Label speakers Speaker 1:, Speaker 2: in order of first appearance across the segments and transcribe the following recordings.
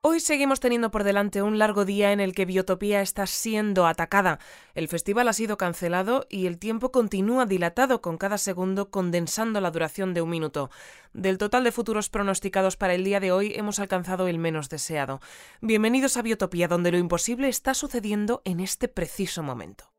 Speaker 1: Hoy seguimos teniendo por delante un largo día en el que Biotopía está siendo atacada. El festival ha sido cancelado y el tiempo continúa dilatado con cada segundo condensando la duración de un minuto. Del total de futuros pronosticados para el día de hoy hemos alcanzado el menos deseado. Bienvenidos a Biotopía, donde lo imposible está sucediendo en este preciso momento.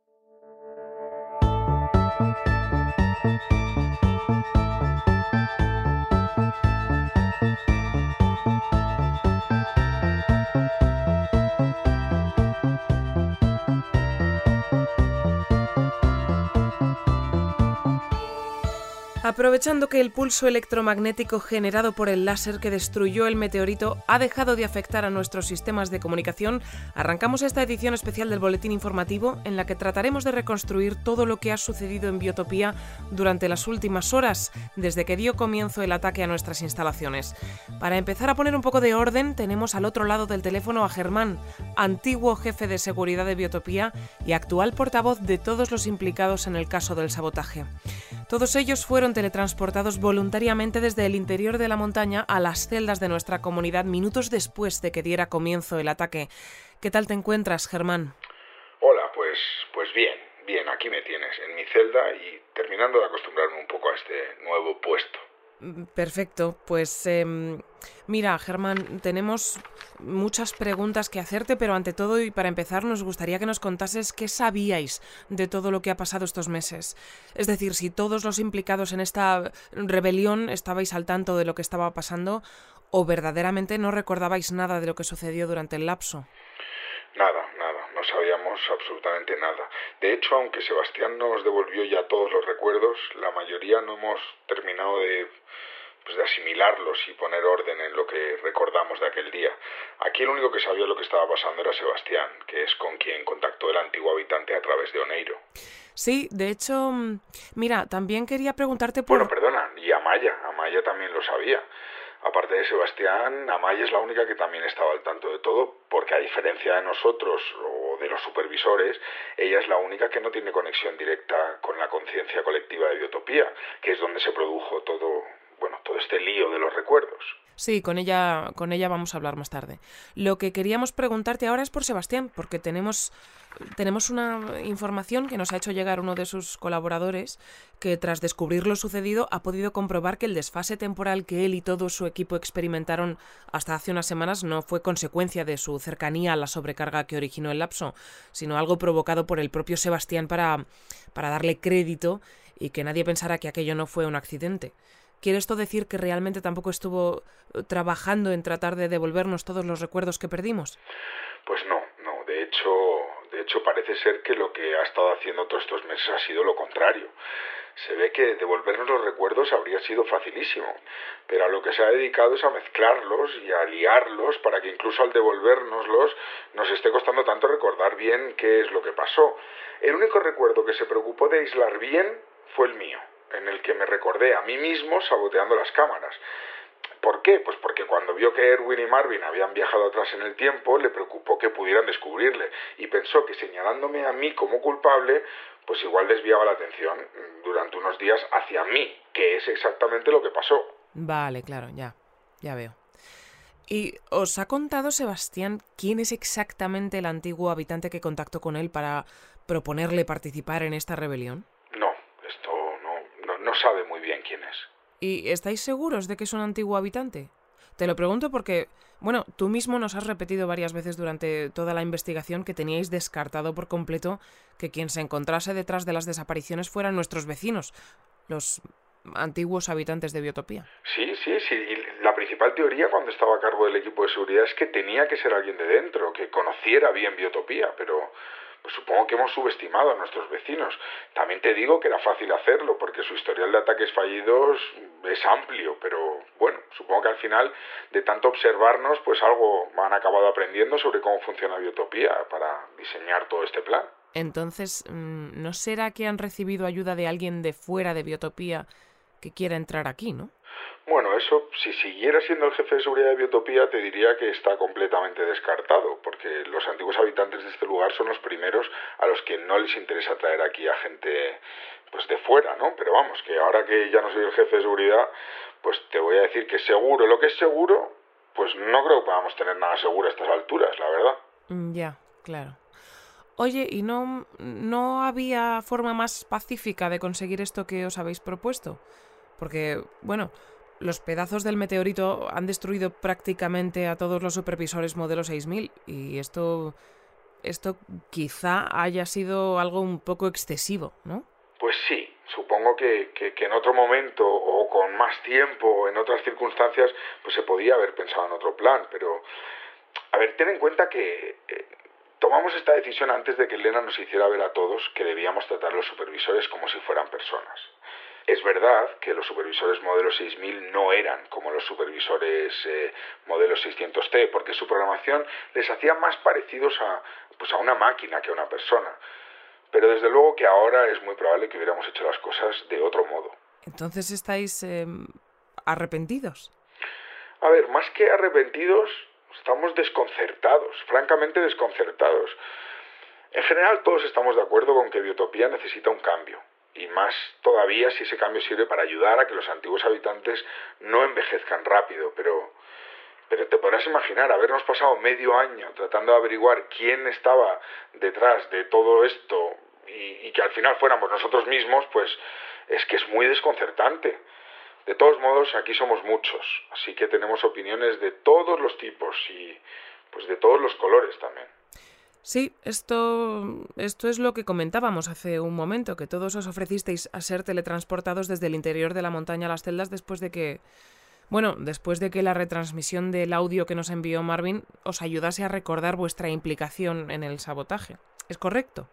Speaker 1: Aprovechando que el pulso electromagnético generado por el láser que destruyó el meteorito ha dejado de afectar a nuestros sistemas de comunicación, arrancamos esta edición especial del Boletín Informativo en la que trataremos de reconstruir todo lo que ha sucedido en Biotopía durante las últimas horas, desde que dio comienzo el ataque a nuestras instalaciones. Para empezar a poner un poco de orden, tenemos al otro lado del teléfono a Germán, antiguo jefe de seguridad de Biotopía y actual portavoz de todos los implicados en el caso del sabotaje. Todos ellos fueron teletransportados voluntariamente desde el interior de la montaña a las celdas de nuestra comunidad minutos después de que diera comienzo el ataque. ¿Qué tal te encuentras, Germán?
Speaker 2: Hola, pues, pues bien, bien, aquí me tienes, en mi celda y terminando de acostumbrarme un poco a este nuevo puesto.
Speaker 1: Mm, perfecto, pues em, mira, Germán, tenemos muchas preguntas que hacerte, pero ante todo y para empezar nos gustaría que nos contases qué sabíais de todo lo que ha pasado estos meses. Es decir, si todos los implicados en esta rebelión estabais al tanto de lo que estaba pasando o verdaderamente no recordabais nada de lo que sucedió durante el lapso.
Speaker 2: Nada, no sabíamos absolutamente nada. De hecho, aunque Sebastián nos devolvió ya todos los recuerdos, la mayoría no hemos terminado de pues de asimilarlos y poner orden en lo que recordamos de aquel día. Aquí el único que sabía lo que estaba pasando era Sebastián, que es con quien contactó el antiguo habitante a través de Oneiro.
Speaker 1: Sí, de hecho, mm, mira, también quería preguntarte por...
Speaker 2: Bueno, perdona, y Amaya, Amaya también lo sabía. Aparte de Sebastián, Amaya es la única que también estaba al tanto de todo, porque a diferencia de nosotros o de los supervisores, ella es la única que no tiene conexión directa con la conciencia colectiva de Biotopía, que es donde se produjo todo, bueno, todo este lío de los recuerdos.
Speaker 1: Sí, con ella, con ella vamos a hablar más tarde. Lo que queríamos preguntarte ahora es por Sebastián, porque tenemos, tenemos una información que nos ha hecho llegar uno de sus colaboradores, que tras descubrir lo sucedido ha podido comprobar que el desfase temporal que él y todo su equipo experimentaron hasta hace unas semanas no fue consecuencia de su cercanía a la sobrecarga que originó el lapso, sino algo provocado por el propio Sebastián para, para darle crédito y que nadie pensara que aquello no fue un accidente. ¿Quiere esto decir que realmente tampoco estuvo eh, trabajando en tratar de devolvernos todos los recuerdos que perdimos?
Speaker 2: Pues no, no. De hecho, de hecho parece ser que lo que ha estado haciendo todos estos meses ha sido lo contrario. Se ve que devolvernos los recuerdos habría sido facilísimo, pero a lo que se ha dedicado es a mezclarlos y a liarlos para que incluso al devolvernoslos nos esté costando tanto recordar bien qué es lo que pasó. El único recuerdo que se preocupó de aislar bien fue el mío en el que me recordé a mí mismo saboteando las cámaras. ¿Por qué? Pues porque cuando vio que Erwin y Marvin habían viajado atrás en el tiempo, le preocupó que pudieran descubrirle y pensó que señalándome a mí como culpable, pues igual desviaba la atención durante unos días hacia mí, que es exactamente lo que pasó.
Speaker 1: Vale, claro, ya, ya veo. ¿Y os ha contado Sebastián quién es exactamente el antiguo habitante que contactó con él para proponerle participar en esta rebelión?
Speaker 2: No sabe muy bien quién es.
Speaker 1: ¿Y estáis seguros de que es un antiguo habitante? Te lo pregunto porque, bueno, tú mismo nos has repetido varias veces durante toda la investigación que teníais descartado por completo que quien se encontrase detrás de las desapariciones fueran nuestros vecinos, los antiguos habitantes de Biotopía.
Speaker 2: Sí, sí, sí. Y la principal teoría cuando estaba a cargo del equipo de seguridad es que tenía que ser alguien de dentro, que conociera bien Biotopía, pero supongo que hemos subestimado a nuestros vecinos. También te digo que era fácil hacerlo, porque su historial de ataques fallidos es amplio, pero bueno, supongo que al final, de tanto observarnos, pues algo han acabado aprendiendo sobre cómo funciona Biotopía para diseñar todo este plan.
Speaker 1: Entonces, mm, ¿no será que han recibido ayuda de alguien de fuera de Biotopía que quiera entrar aquí, no?
Speaker 2: Bueno, eso, si siguiera siendo el jefe de seguridad de Biotopía, te diría que está completamente descartado, porque los antiguos habitantes de este lugar son los primeros a los que no les interesa traer aquí a gente pues de fuera, ¿no? Pero vamos, que ahora que ya no soy el jefe de seguridad, pues te voy a decir que seguro, lo que es seguro, pues no creo que podamos tener nada seguro a estas alturas, la verdad.
Speaker 1: Mm, ya, claro. Oye, ¿y no, no había forma más pacífica de conseguir esto que os habéis propuesto? Porque, bueno, los pedazos del meteorito han destruido prácticamente a todos los supervisores modelo 6000 y esto esto quizá haya sido algo un poco excesivo, ¿no?
Speaker 2: Pues sí, supongo que, en otro momento o con más tiempo, en otras circunstancias, pues se podía haber pensado en otro plan, pero a ver, ten en cuenta que eh, tomamos esta decisión antes de que Elena nos hiciera ver a todos que debíamos tratar a los supervisores como si fueran personas. Es verdad que los supervisores modelo 6000 no eran como los supervisores eh, modelo 600T, porque su programación les hacía más parecidos a, pues a una máquina que a una persona. Pero desde luego que ahora es muy probable que hubiéramos hecho las cosas de otro modo.
Speaker 1: Entonces estáis em, arrepentidos.
Speaker 2: A ver, más que arrepentidos, estamos desconcertados, francamente desconcertados. En general todos estamos de acuerdo con que Biotopía necesita un cambio y más todavía si ese cambio sirve para ayudar a que los antiguos habitantes no envejezcan rápido, pero pero te podrás imaginar habernos pasado medio año tratando de averiguar quién estaba detrás de todo esto y, que al final fuéramos nosotros mismos, pues es que es muy desconcertante. De todos modos, aquí somos muchos, así que tenemos opiniones de todos los tipos y pues de todos los colores también.
Speaker 1: Sí, esto, esto es lo que comentábamos hace un momento, que todos os ofrecisteis a ser teletransportados desde el interior de la montaña a las celdas después de que, bueno, después de que la retransmisión del audio que nos envió Marvin os ayudase a recordar vuestra implicación en el sabotaje. ¿Es correcto?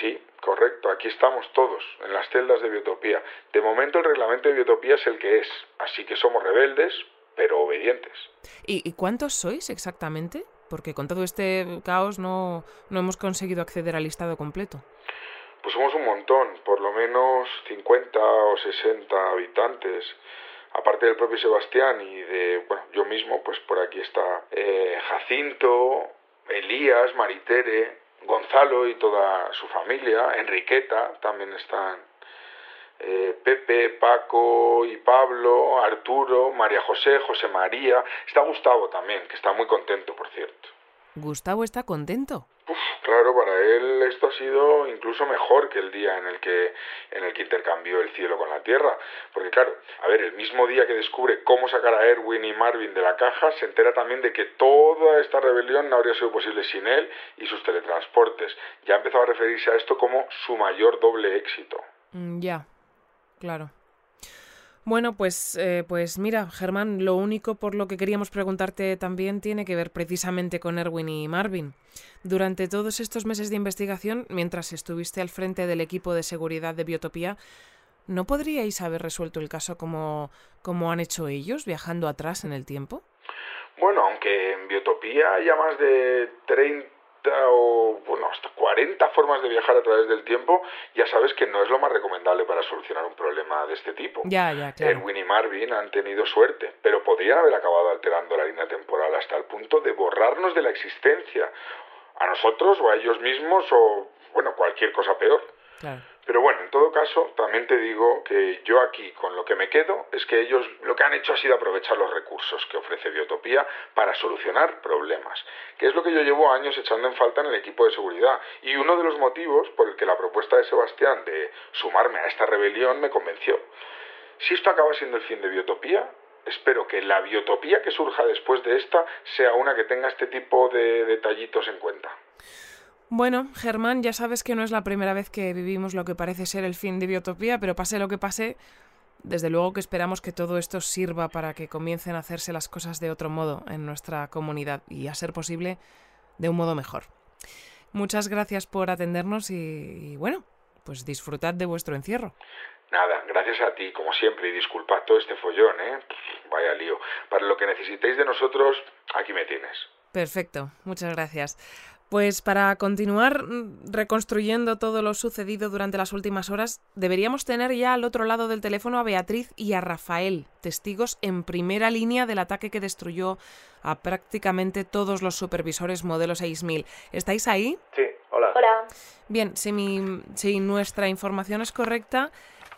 Speaker 2: Sí, correcto. Aquí estamos todos, en las celdas de Biotopía. De momento el reglamento de Biotopía es el que es, así que somos rebeldes, pero obedientes.
Speaker 1: ¿Y, y cuántos sois exactamente? Porque con todo este caos no, no hemos conseguido acceder al listado completo.
Speaker 2: Pues somos un montón, por lo menos 50 o 60 habitantes. Aparte del propio Sebastián y de, bueno, yo mismo, pues por aquí está eh, Jacinto, Elías, Maritere, Gonzalo y toda su familia, Enriqueta también están eh, Pepe, Paco y Pablo, Arturo, María José, José María. Está Gustavo también, que está muy contento, por cierto.
Speaker 1: ¿Gustavo está contento?
Speaker 2: claro, para él esto ha sido incluso mejor que el día en el que en el que intercambió el cielo con la tierra, porque claro, a ver, el mismo día que descubre cómo sacar a Erwin y Marvin de la caja, se entera también de que toda esta rebelión no habría sido posible sin él y sus teletransportes. Ya empezó a referirse a esto como su mayor doble éxito.
Speaker 1: Mm, ya, Claro. Bueno, pues, eh, pues mira, Germán, lo único por lo que queríamos preguntarte también tiene que ver precisamente con Erwin y Marvin. Durante todos estos meses de investigación, mientras estuviste al frente del equipo de seguridad de Biotopía, ¿no podríais haber resuelto el caso como, como han hecho ellos, viajando atrás en el tiempo?
Speaker 2: Bueno, aunque en Biotopía haya más de 30 o bueno, hasta 40 formas de viajar a través del tiempo, ya sabes que no es lo más recomendable para solucionar un problema de este tipo.
Speaker 1: Ya, ya, claro.
Speaker 2: Erwin y Marvin han tenido suerte, pero podrían haber acabado alterando la línea temporal hasta el punto de borrarnos de la existencia, a nosotros o a ellos mismos o, bueno, cualquier cosa peor.
Speaker 1: Claro.
Speaker 2: Pero bueno, en todo caso, también te digo que yo aquí con lo que me quedo es que ellos lo que han hecho ha sido aprovechar los recursos que ofrece Biotopía para solucionar problemas, que es lo que yo llevo años echando en falta en el equipo de seguridad. Y uno de los motivos por el que la propuesta de Sebastián de sumarme a esta rebelión me convenció. Si esto acaba siendo el fin de Biotopía, espero que la biotopía que surja después de esta sea una que tenga este tipo de detallitos en cuenta.
Speaker 1: Bueno, Germán, ya sabes que no es la primera vez que vivimos lo que parece ser el fin de Biotopía, pero pase lo que pase, desde luego que esperamos que todo esto sirva para que comiencen a hacerse las cosas de otro modo en nuestra comunidad y, a ser posible, de un modo mejor. Muchas gracias por atendernos y, bueno, pues disfrutad de vuestro encierro.
Speaker 2: Nada, gracias a ti, como siempre, y disculpad todo este follón, ¿eh? Vaya lío. Para lo que necesitéis de nosotros, aquí me tienes.
Speaker 1: Perfecto, muchas gracias. Pues para continuar mm, reconstruyendo todo lo sucedido durante las últimas horas, deberíamos tener ya al otro lado del teléfono a Beatriz y a Rafael, testigos en primera línea del ataque que destruyó a prácticamente todos los supervisores modelo 6000. ¿Estáis ahí?
Speaker 3: Sí, hola.
Speaker 4: Hola.
Speaker 1: Bien, si, mi, si nuestra información es correcta,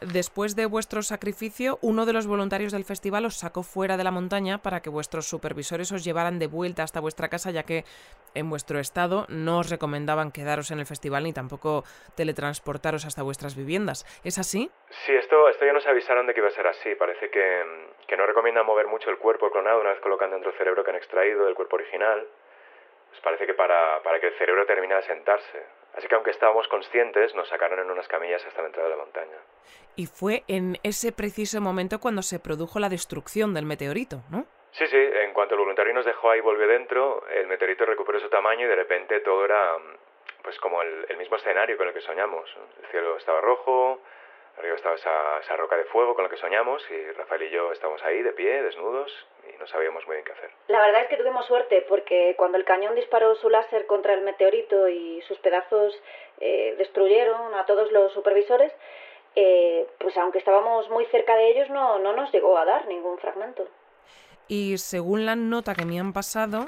Speaker 1: después de vuestro sacrificio, uno de los voluntarios del festival os sacó fuera de la montaña para que vuestros supervisores os llevaran de vuelta hasta vuestra casa, ya que en vuestro estado no os recomendaban quedaros en el festival ni tampoco teletransportaros hasta vuestras viviendas. ¿Es así?
Speaker 3: Sí, esto, esto ya nos avisaron de que iba a ser así. Parece que, que no recomiendan mover mucho el cuerpo clonado una vez colocan dentro el cerebro que han extraído del cuerpo original. Pues parece que para, para que el cerebro termine de sentarse. Así que aunque estábamos conscientes, nos sacaron en unas camillas hasta la entrada de la montaña.
Speaker 1: Y fue en ese preciso momento cuando se produjo la destrucción del meteorito, ¿no?
Speaker 3: Sí, sí, en cuanto el voluntario nos dejó ahí y volvió dentro, el meteorito recuperó su tamaño y de repente todo era pues como el, el mismo escenario con el que soñamos. El cielo estaba rojo, arriba estaba esa, esa roca de fuego con la que soñamos y Rafael y yo estábamos ahí de pie, desnudos, y no sabíamos muy bien qué hacer.
Speaker 4: La verdad es que tuvimos suerte porque cuando el cañón disparó su láser contra el meteorito y sus pedazos eh, destruyeron a todos los supervisores, eh, pues aunque estábamos muy cerca de ellos no, no nos llegó a dar ningún fragmento.
Speaker 1: Y según la nota que me han pasado,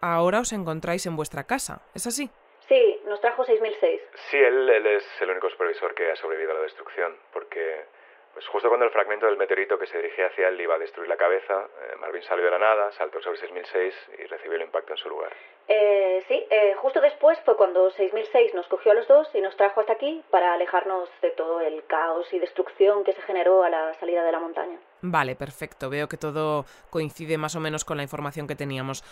Speaker 1: ahora os encontráis en vuestra casa. ¿Es así?
Speaker 4: Sí, nos trajo 6006.
Speaker 3: Sí, él, él es el único supervisor que ha sobrevivido a la destrucción, porque pues justo cuando el fragmento del meteorito que se dirigía hacia él iba a destruir la cabeza, eh, Marvin salió de la nada, saltó sobre 6006 y recibió el impacto en su lugar.
Speaker 4: Eh, sí, eh, justo después fue cuando 6006 nos cogió a los dos y nos trajo hasta aquí para alejarnos de todo el caos y destrucción que se generó a la salida de la montaña.
Speaker 1: Vale, perfecto. Veo que todo coincide más o menos con la información que teníamos.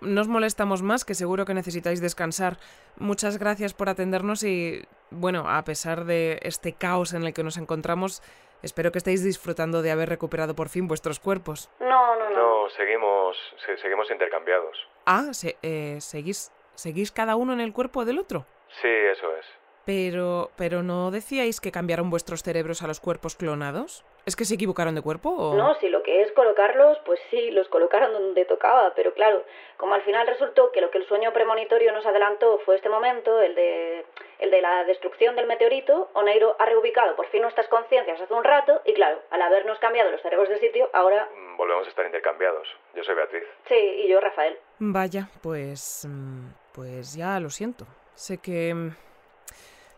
Speaker 1: No os molestamos más, que seguro que necesitáis descansar. Muchas gracias por atendernos y, bueno, a pesar de este caos en el que nos encontramos, espero que estéis disfrutando de haber recuperado por fin vuestros cuerpos.
Speaker 4: No, no, no.
Speaker 3: No, seguimos, se- seguimos intercambiados.
Speaker 1: Ah, se- eh, ¿seguís, ¿seguís cada uno en el cuerpo del otro?
Speaker 3: Sí, eso es.
Speaker 1: Pero, pero ¿no decíais que cambiaron vuestros cerebros a los cuerpos clonados? ¿Es que se equivocaron de cuerpo o...?
Speaker 4: No, si lo que es colocarlos, pues sí, los colocaron donde tocaba, pero claro, como al final resultó que lo que el sueño premonitorio nos adelantó fue este momento, el de, el de la destrucción del meteorito, Oneiro ha reubicado por fin nuestras conciencias hace un rato y claro, al habernos cambiado los cerebros de sitio, ahora
Speaker 3: Mm, Volvemos a estar intercambiados. Yo soy Beatriz.
Speaker 4: sí, y yo Rafael.
Speaker 1: Vaya, pues... mm, Pues ya lo siento. Sé que...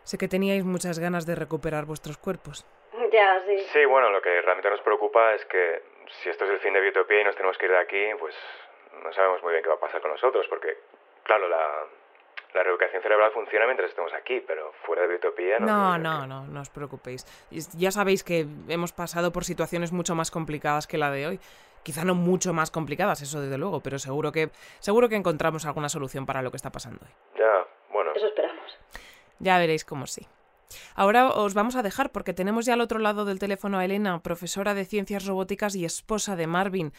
Speaker 1: Sé que teníais muchas ganas de recuperar vuestros cuerpos.
Speaker 4: Ya, sí.
Speaker 3: Sí, bueno, lo que realmente nos preocupa es que si esto es el fin de Biotopía y nos tenemos que ir de aquí, pues no sabemos muy bien qué va a pasar con nosotros, porque, claro, la, la reubicación cerebral funciona mientras estemos aquí, pero fuera de Biotopía no.
Speaker 1: No, no, no, no os preocupéis. Ya sabéis que hemos pasado por situaciones mucho más complicadas que la de hoy. Quizá no mucho más complicadas, eso desde luego, pero seguro que seguro que encontramos alguna solución para lo que está pasando hoy.
Speaker 3: Ya, bueno.
Speaker 4: Eso esperamos.
Speaker 1: Ya veréis cómo sí. Ahora os vamos a dejar porque tenemos ya al otro lado del teléfono a Elena, profesora de ciencias robóticas y esposa de Marvin.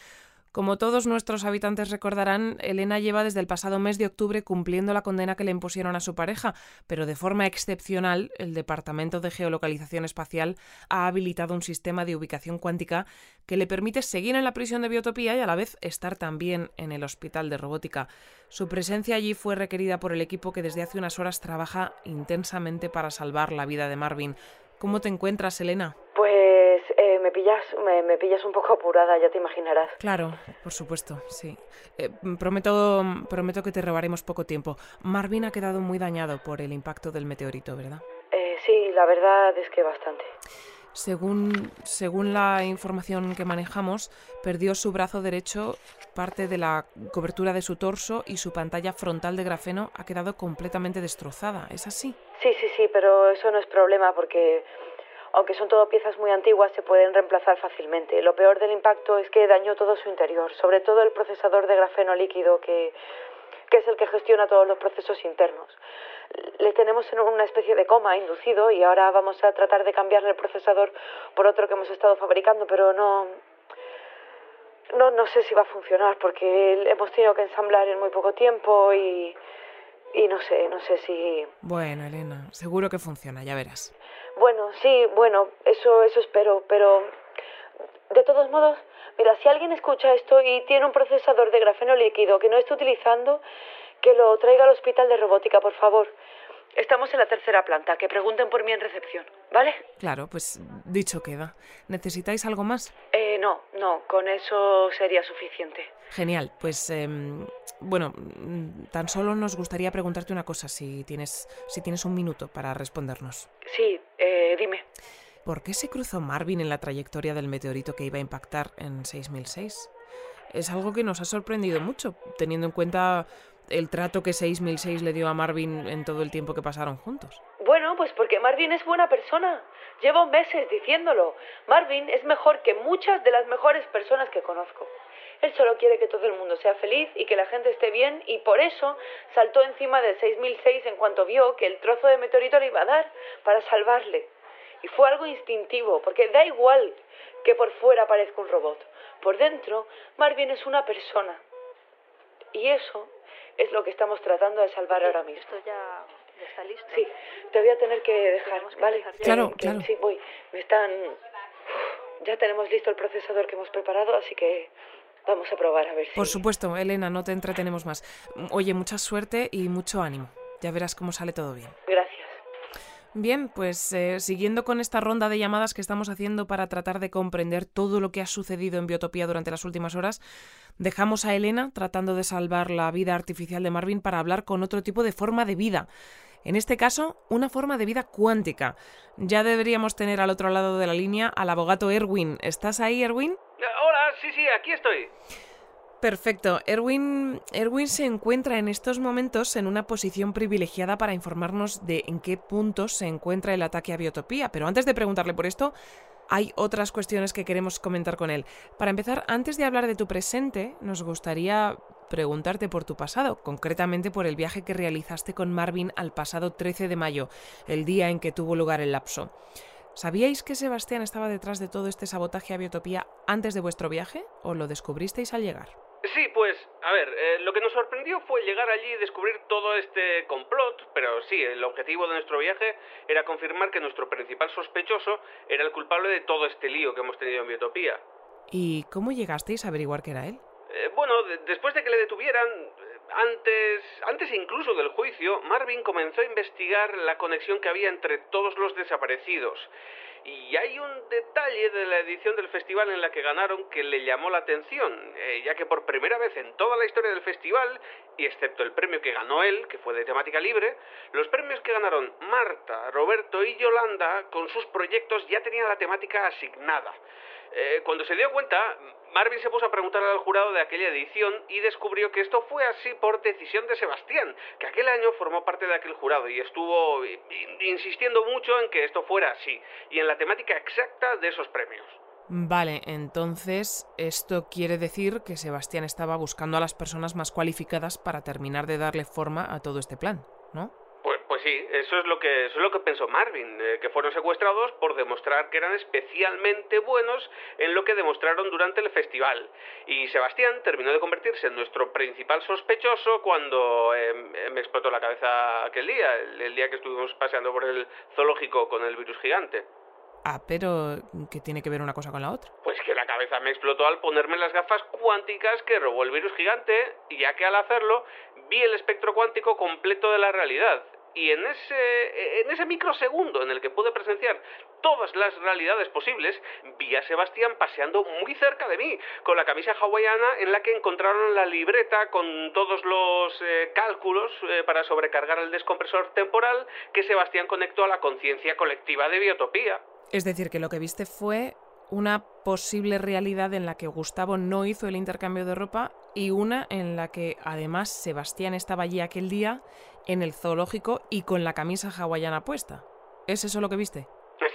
Speaker 1: Como todos nuestros habitantes recordarán, Elena lleva desde el pasado mes de octubre cumpliendo la condena que le impusieron a su pareja, pero de forma excepcional el Departamento de Geolocalización Espacial ha habilitado un sistema de ubicación cuántica que le permite seguir en la prisión de Biotopía y a la vez estar también en el Hospital de Robótica. Su presencia allí fue requerida por el equipo que desde hace unas horas trabaja intensamente para salvar la vida de Marvin. ¿Cómo te encuentras, Elena?
Speaker 5: Pues me pillas, me, me pillas un poco apurada, ya te imaginarás.
Speaker 1: Claro, por supuesto, sí. Eh, prometo, prometo que te robaremos poco tiempo. Marvin ha quedado muy dañado por el impacto del meteorito, ¿verdad?
Speaker 5: Eh, sí, la verdad es que bastante.
Speaker 1: Según, según la información que manejamos, perdió su brazo derecho, parte de la cobertura de su torso y su pantalla frontal de grafeno ha quedado completamente destrozada. ¿Es así?
Speaker 5: Sí, sí, sí, pero eso no es problema porque aunque son todo piezas muy antiguas se pueden reemplazar fácilmente. Lo peor del impacto es que dañó todo su interior, sobre todo el procesador de grafeno líquido que, es el que gestiona todos los procesos internos. Le tenemos en una especie de coma inducido y ahora vamos a tratar de cambiarle el procesador por otro que hemos estado fabricando, pero no, no, no sé si va a funcionar porque hemos tenido que ensamblar en muy poco tiempo y, y no sé, no sé si...
Speaker 1: Bueno, Elena, seguro que funciona, ya verás.
Speaker 5: Bueno, sí, bueno, eso, eso espero, pero de todos modos, mira, si alguien escucha esto y tiene un procesador de grafeno líquido que no esté utilizando, Que lo traiga al hospital de robótica, por favor. Estamos en la tercera planta. Que pregunten por mí en recepción, ¿vale?
Speaker 1: Claro, pues dicho queda. ¿Necesitáis algo más?
Speaker 5: Eh, no, no, con eso sería suficiente.
Speaker 1: Genial, pues em, bueno, mm, tan solo nos gustaría preguntarte una cosa, si tienes, si tienes un minuto para respondernos.
Speaker 5: Sí, eh, dime.
Speaker 1: ¿Por qué se cruzó Marvin en la trayectoria del meteorito que iba a impactar en 6006? Es algo que nos ha sorprendido mucho, teniendo en cuenta el trato que 6006 le dio a Marvin en todo el tiempo que pasaron juntos.
Speaker 5: Bueno, pues porque Marvin es buena persona. Llevo meses diciéndolo. Marvin es mejor que muchas de las mejores personas que conozco. Él solo quiere que todo el mundo sea feliz y que la gente esté bien y por eso saltó encima del 6006 en cuanto vio que el trozo de meteorito le iba a dar para salvarle. Y fue algo instintivo, porque da igual que por fuera parezca un robot. Por dentro, Marvin es una persona. Y eso es lo que estamos tratando de salvar ahora mismo.
Speaker 4: Esto ya, ya está listo.
Speaker 5: Sí, te voy a tener que dejar,
Speaker 4: que
Speaker 5: ¿vale?
Speaker 4: dejar.
Speaker 1: Claro,
Speaker 5: Que-
Speaker 1: claro.
Speaker 5: Sí, voy. Me están... Ya tenemos listo el procesador que hemos preparado, así que vamos a probar a ver si...
Speaker 1: Por supuesto, Elena, no te entretenemos más. Oye, mucha suerte y mucho ánimo. Ya verás cómo sale todo bien.
Speaker 5: Gracias.
Speaker 1: Bien, pues eh, siguiendo con esta ronda de llamadas que estamos haciendo para tratar de comprender todo lo que ha sucedido en Biotopía durante las últimas horas, dejamos a Elena tratando de salvar la vida artificial de Marvin para hablar con otro tipo de forma de vida. En este caso, una forma de vida cuántica. Ya deberíamos tener al otro lado de la línea al abogado Erwin. ¿Estás ahí, Erwin?
Speaker 6: Hola, sí, sí, aquí estoy.
Speaker 1: Perfecto. Erwin, Erwin se encuentra en estos momentos en una posición privilegiada para informarnos de en qué punto se encuentra el ataque a Biotopía. Pero antes de preguntarle por esto, hay otras cuestiones que queremos comentar con él. Para empezar, antes de hablar de tu presente, nos gustaría preguntarte por tu pasado, concretamente por el viaje que realizaste con Marvin al pasado 13 de mayo, el día en que tuvo lugar el lapso. ¿Sabíais que Sebastián estaba detrás de todo este sabotaje a Biotopía antes de vuestro viaje o lo descubristeis al llegar?
Speaker 6: Sí, pues, a ver, eh, lo que nos sorprendió fue llegar allí y descubrir todo este complot, pero sí, el objetivo de nuestro viaje era confirmar que nuestro principal sospechoso era el culpable de todo este lío que hemos tenido en Biotopía.
Speaker 1: ¿Y cómo llegasteis a averiguar que era él?
Speaker 6: Eh, bueno, de- después de que le detuvieran, antes, antes incluso del juicio, Marvin comenzó a investigar la conexión que había entre todos los desaparecidos. Y hay un detalle de la edición del festival en la que ganaron que le llamó la atención, eh, ya que por primera vez en toda la historia del festival, y excepto el premio que ganó él, que fue de temática libre, los premios que ganaron Marta, Roberto y Yolanda con sus proyectos ya tenían la temática asignada. Eh, cuando se dio cuenta, Marvin se puso a preguntar al jurado de aquella edición y descubrió que esto fue así por decisión de Sebastián, que aquel año formó parte de aquel jurado y estuvo in- insistiendo mucho en que esto fuera así y en la temática exacta de esos premios.
Speaker 1: Vale, entonces esto quiere decir que Sebastián estaba buscando a las personas más cualificadas para terminar de darle forma a todo este plan, ¿no?
Speaker 6: Sí, eso es lo que eso es lo que pensó Marvin, eh, que fueron secuestrados por demostrar que eran especialmente buenos en lo que demostraron durante el festival. Y Sebastián terminó de convertirse en nuestro principal sospechoso cuando eh, me explotó la cabeza aquel día, el, el día que estuvimos paseando por el zoológico con el virus gigante.
Speaker 1: Ah, pero ¿qué tiene que ver una cosa con la otra?
Speaker 6: Pues que la cabeza me explotó al ponerme las gafas cuánticas que robó el virus gigante, ya que al hacerlo vi el espectro cuántico completo de la realidad. Y en ese, en ese microsegundo en el que pude presenciar todas las realidades posibles, vi a Sebastián paseando muy cerca de mí, con la camisa hawaiana en la que encontraron la libreta con todos los eh, cálculos eh, para sobrecargar el descompresor temporal que Sebastián conectó a la conciencia colectiva de Biotopía.
Speaker 1: Es decir, que lo que viste fue una posible realidad en la que Gustavo no hizo el intercambio de ropa y una en la que además Sebastián estaba allí aquel día en el zoológico y con la camisa hawaiana puesta. ¿Es eso lo que viste?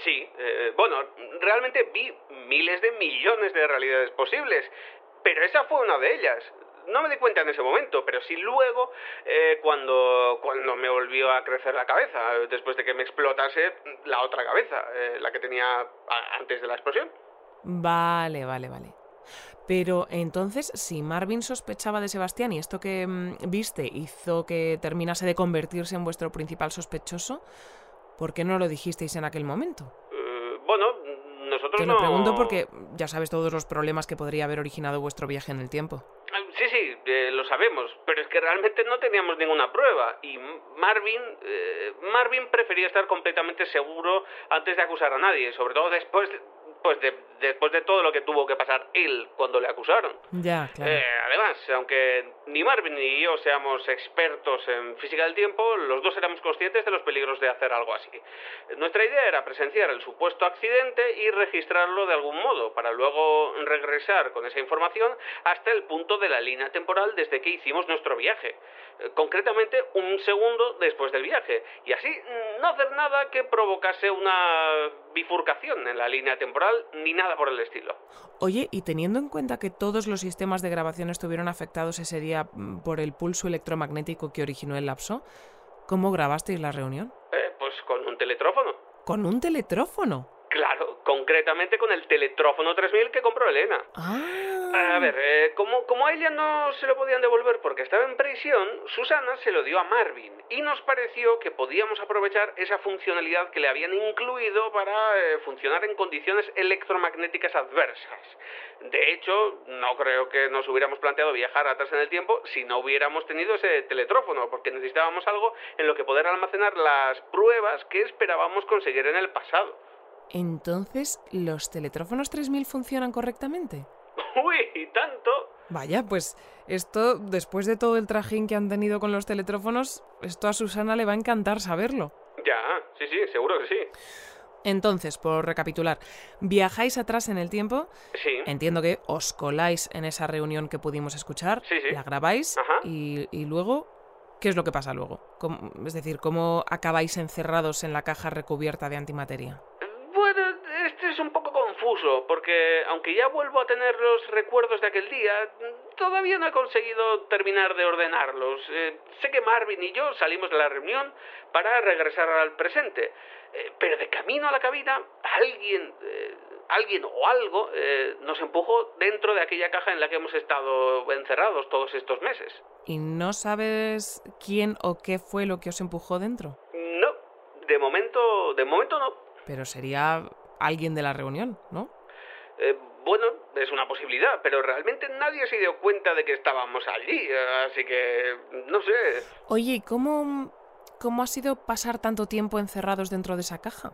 Speaker 6: Sí, eh, bueno, realmente vi miles de millones de realidades posibles, pero esa fue una de ellas. No me di cuenta en ese momento, pero sí luego, eh, cuando, cuando me volvió a crecer la cabeza, eh, después de que me explotase la otra cabeza, eh, la que tenía antes de la explosión.
Speaker 1: Vale, vale, vale. Pero entonces, si Marvin sospechaba de Sebastián y esto que mm, viste hizo que terminase de convertirse en vuestro principal sospechoso, ¿por qué no lo dijisteis en aquel momento?
Speaker 6: Eh, bueno, nosotros
Speaker 1: Te lo pregunto porque ya sabes todos los problemas que podría haber originado vuestro viaje en el tiempo.
Speaker 6: Ah, Sí, sí, eh, lo sabemos, pero es que realmente no teníamos ninguna prueba y Marvin, eh, Marvin prefería estar completamente seguro antes de acusar a nadie, sobre todo después pues después de todo lo que tuvo que pasar él cuando le acusaron.
Speaker 1: Ya, claro.
Speaker 6: Eh, además, aunque ni Marvin ni yo seamos expertos en física del tiempo, los dos éramos conscientes de los peligros de hacer algo así. Nuestra idea era presenciar el supuesto accidente y registrarlo de algún modo, para luego regresar con esa información hasta el punto de la línea temporal desde que hicimos nuestro viaje. Eh, concretamente un segundo después del viaje, y así no hacer nada que provocase una bifurcación en la línea temporal ni nada por el estilo.
Speaker 1: Oye, y teniendo en cuenta que todos los sistemas de grabación estuvieron afectados ese día mm, por el pulso electromagnético que originó el lapso, ¿cómo grabasteis la reunión?
Speaker 6: Eh, pues con un teletrófono.
Speaker 1: ¿Con un teletrófono?
Speaker 6: Claro, concretamente con el teletrófono 3000 que compró Elena.
Speaker 1: Ah.
Speaker 6: A ver, eh, como, como a ella no se lo podían devolver porque estaba en prisión, Susana se lo dio a Marvin y nos pareció que podíamos aprovechar esa funcionalidad que le habían incluido para eh, funcionar en condiciones electromagnéticas adversas. De hecho, no creo que nos hubiéramos planteado viajar atrás en el tiempo si no hubiéramos tenido ese teletrófono, porque necesitábamos algo en lo que poder almacenar las pruebas que esperábamos conseguir en el pasado.
Speaker 1: Entonces, ¿los teletrófonos 3000 funcionan correctamente?
Speaker 6: Uy, y tanto.
Speaker 1: Vaya, pues esto, después de todo el trajín que han tenido con los teletrófonos, esto a Susana le va a encantar saberlo.
Speaker 6: Ya, sí, sí, seguro que sí.
Speaker 1: Entonces, por recapitular, viajáis atrás en el tiempo.
Speaker 6: Sí.
Speaker 1: Entiendo que os coláis en esa reunión que pudimos escuchar,
Speaker 6: Sí, sí.
Speaker 1: la grabáis
Speaker 6: Ajá.
Speaker 1: y, y luego, ¿qué es lo que pasa luego? ¿Cómo- es decir, ¿cómo acabáis encerrados en la caja recubierta de antimateria?
Speaker 6: Bueno, este es un poco confuso, porque aunque ya vuelvo a tener los recuerdos de aquel día, todavía no he conseguido terminar de ordenarlos. Eh, sé que Marvin y yo salimos de la reunión para regresar al presente, eh, pero de camino a la cabina, alguien, eh, alguien o algo nos empujó dentro de aquella caja en la que hemos estado encerrados todos estos meses.
Speaker 1: ¿Y no sabes quién o qué fue lo que os empujó dentro?
Speaker 6: No, de momento, de momento no.
Speaker 1: Pero sería alguien de la reunión, ¿no?
Speaker 6: Eh, bueno, es una posibilidad, pero realmente nadie se dio cuenta de que estábamos allí, así que no sé.
Speaker 1: Oye, ¿y cómo, cómo ha sido pasar tanto tiempo encerrados dentro de esa caja?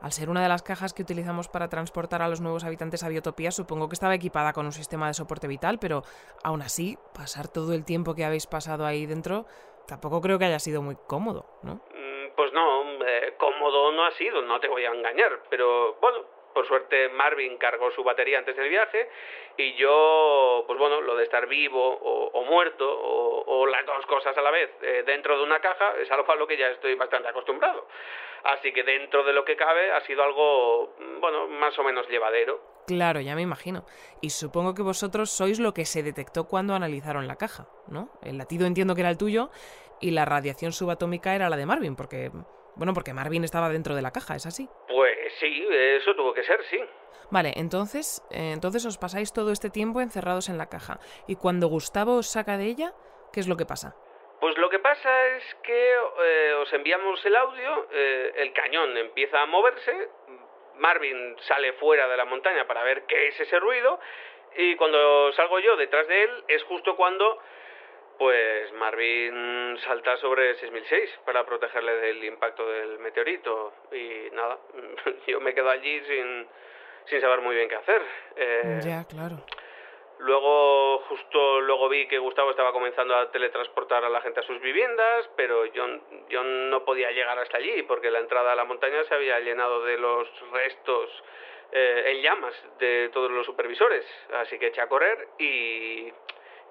Speaker 1: Al ser una de las cajas que utilizamos para transportar a los nuevos habitantes a Biotopía, supongo que estaba equipada con un sistema de soporte vital, pero aún así, pasar todo el tiempo que habéis pasado ahí dentro, tampoco creo que haya sido muy cómodo, ¿no?
Speaker 6: Mm, Pues no, eh, cómodo no ha sido, no te voy a engañar, pero bueno, por suerte Marvin cargó su batería antes del viaje y yo, pues bueno, lo de estar vivo o, o muerto o, o las dos cosas a la vez eh, dentro de una caja es algo a lo que ya estoy bastante acostumbrado. Así que dentro de lo que cabe ha sido algo, mm, bueno, más o menos llevadero.
Speaker 1: Claro, ya me imagino. Y supongo que vosotros sois lo que se detectó cuando analizaron la caja, ¿no? El latido entiendo que era el tuyo y la radiación subatómica era la de Marvin, porque... Bueno, porque Marvin estaba dentro de la caja, ¿es así?
Speaker 6: Pues sí, eso tuvo que ser, sí.
Speaker 1: Vale, entonces, eh, entonces os pasáis todo este tiempo encerrados en la caja. Y cuando Gustavo os saca de ella, ¿qué es lo que pasa?
Speaker 6: Pues lo que pasa es que eh, os enviamos el audio, eh, el cañón empieza a moverse, Marvin sale fuera de la montaña para ver qué es ese ruido y cuando salgo yo detrás de él es justo cuando pues Marvin salta sobre 6006 para protegerle del impacto del meteorito y nada, yo me quedo allí sin, sin saber muy bien qué hacer. Eh,
Speaker 1: Ya, claro.
Speaker 6: Luego, justo luego vi que Gustavo estaba comenzando a teletransportar a la gente a sus viviendas, pero yo, yo no podía llegar hasta allí porque la entrada a la montaña se había llenado de los restos eh, en llamas de todos los supervisores. Así que eché a correr y,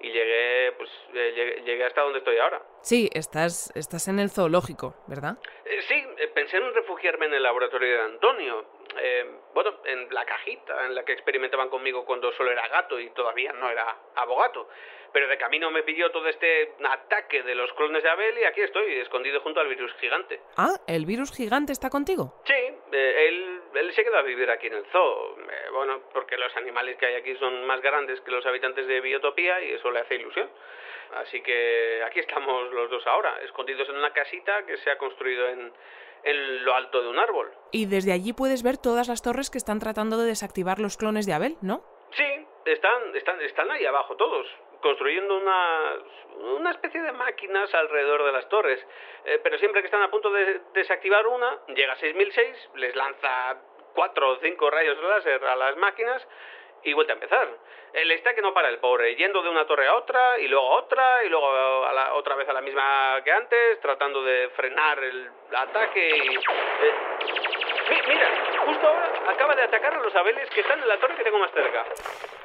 Speaker 6: y llegué, pues, eh, llegué, llegué hasta donde estoy ahora.
Speaker 1: Sí, estás, estás en el zoológico, ¿verdad?
Speaker 6: Eh, sí, eh, pensé en refugiarme en el laboratorio de Antonio. Eh, bueno, en la cajita en la que experimentaban conmigo cuando solo era gato y todavía no era abogato. Pero de camino me pidió todo este ataque de los clones de Abel y aquí estoy, escondido junto al virus gigante.
Speaker 1: Ah, ¿el virus gigante está contigo?
Speaker 6: Sí, eh, él, él se quedó a vivir aquí en el zoo. Eh, bueno, porque los animales que hay aquí son más grandes que los habitantes de Biotopía y eso le hace ilusión. Así que aquí estamos los dos ahora, escondidos en una casita que se ha construido en, en lo alto de un árbol.
Speaker 1: Y desde allí puedes ver todas las torres que están tratando de desactivar los clones de Abel, ¿no?
Speaker 6: Sí, están, están, están ahí abajo todos. construyendo una, una especie de máquinas alrededor de las torres. Eh, pero siempre que están a punto de desactivar una, llega 6006, les lanza cuatro o cinco rayos láser a las máquinas y vuelve a empezar. El está que no para el pobre, yendo de una torre a otra y luego a otra y luego otra vez a la misma que antes, tratando de frenar el ataque. Eh, mira, justo ahora acaba de atacar a los abeles que están en la torre que tengo más cerca.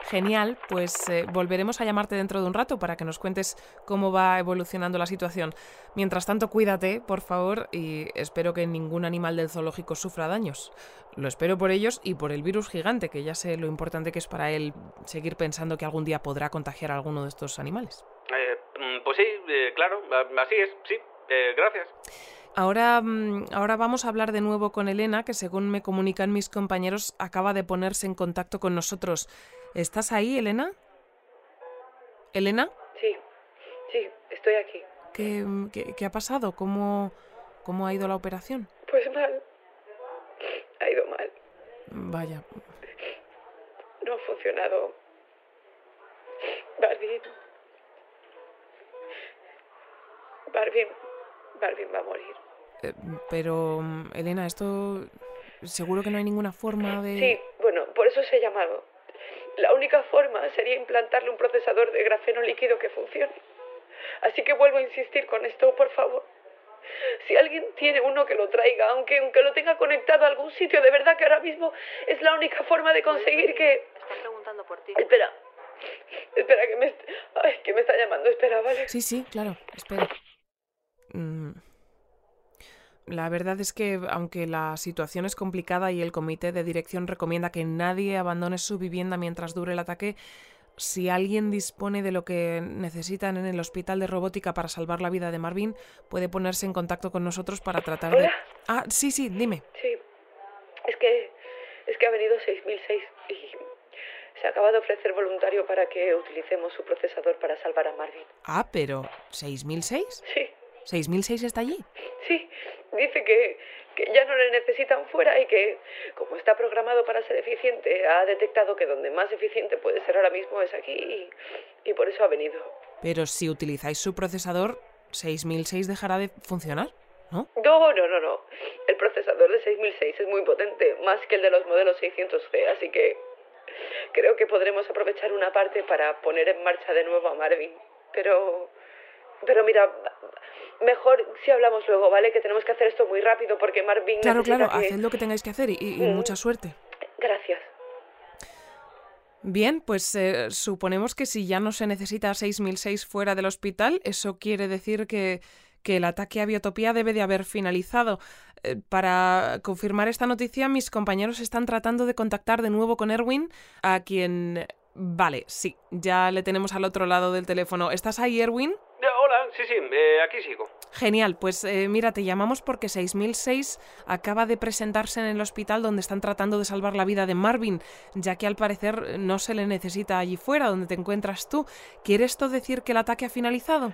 Speaker 1: Genial, pues eh, volveremos a llamarte dentro de un rato para que nos cuentes cómo va evolucionando la situación. Mientras tanto, cuídate, por favor, y espero que ningún animal del zoológico sufra daños. Lo espero por ellos y por el virus gigante, que ya sé lo importante que es para él seguir pensando que algún día podrá contagiar a alguno de estos animales.
Speaker 6: Eh, mm, pues sí, eh, claro, así es, sí, gracias.
Speaker 1: Ahora, mm, ahora vamos a hablar de nuevo con Elena, que según me comunican mis compañeros, acaba de ponerse en contacto con nosotros. ¿Estás ahí, Elena? ¿Elena?
Speaker 5: Sí, sí, estoy aquí.
Speaker 1: ¿Qué, qué, ha pasado? ¿Cómo, ¿Cómo ha ido la operación?
Speaker 5: Pues mal. Ha ido mal.
Speaker 1: Vaya.
Speaker 5: No ha funcionado. Barbie. Barbie. Barbie va a morir.
Speaker 1: Eh, pero, Elena, esto. Seguro que no hay ninguna forma de.
Speaker 5: Sí, bueno, por eso se ha llamado. La única forma sería implantarle un procesador de grafeno líquido que funcione. Así que vuelvo a insistir con esto, por favor. Si alguien tiene uno que lo traiga, aunque, aunque lo tenga conectado a algún sitio, de verdad que ahora mismo es la única forma de conseguir que...
Speaker 4: Están preguntando por ti.
Speaker 5: Espera. Espera, que me, Ay, que me está llamando. Espera, ¿vale?
Speaker 1: Sí, sí, claro. Espera. Mm. La verdad es que, aunque la situación es complicada y el comité de dirección recomienda que nadie abandone su vivienda mientras dure el ataque, si alguien dispone de lo que necesitan en el hospital de robótica para salvar la vida de Marvin, puede ponerse en contacto con nosotros para tratar de. Ah, sí, sí, dime.
Speaker 5: Sí. Es que. Es que ha venido 6006 y se acaba de ofrecer voluntario para que utilicemos su procesador para salvar a Marvin.
Speaker 1: Ah, pero. ¿6006?
Speaker 5: Sí.
Speaker 1: ¿6006 está allí?
Speaker 5: Sí, dice que, que ya no le necesitan fuera y que, como está programado para ser eficiente, ha detectado que donde más eficiente puede ser ahora mismo es aquí y, y por eso ha venido.
Speaker 1: Pero si utilizáis su procesador, 6006 dejará de funcionar, ¿no?
Speaker 5: No, no, no, no. El procesador de 6006 es muy potente, más que el de los modelos 600G, así que creo que podremos aprovechar una parte para poner en marcha de nuevo a Marvin. Pero pero mira, mejor si hablamos luego, ¿vale? Que tenemos que hacer esto muy rápido porque Marvin.
Speaker 1: Claro, claro, haced lo que tengáis que hacer y, mm. mucha suerte.
Speaker 5: Gracias.
Speaker 1: Bien, pues eh, suponemos que si ya no se necesita 6006 fuera del hospital, eso quiere decir que, que el ataque a Biotopía debe de haber finalizado. Eh, para confirmar esta noticia, mis compañeros están tratando de contactar de nuevo con Erwin, a quien... Vale, sí, ya le tenemos al otro lado del teléfono. ¿Estás ahí, Erwin?
Speaker 6: Sí, sí, eh, aquí sigo.
Speaker 1: Genial, pues eh, mira, te llamamos porque 6006 acaba de presentarse en el hospital donde están tratando de salvar la vida de Marvin, ya que al parecer no se le necesita allí fuera, donde te encuentras tú. ¿Quiere esto decir que el ataque ha finalizado?